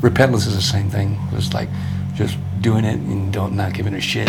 repentance is the same thing. It's like just doing it and don't not giving a shit.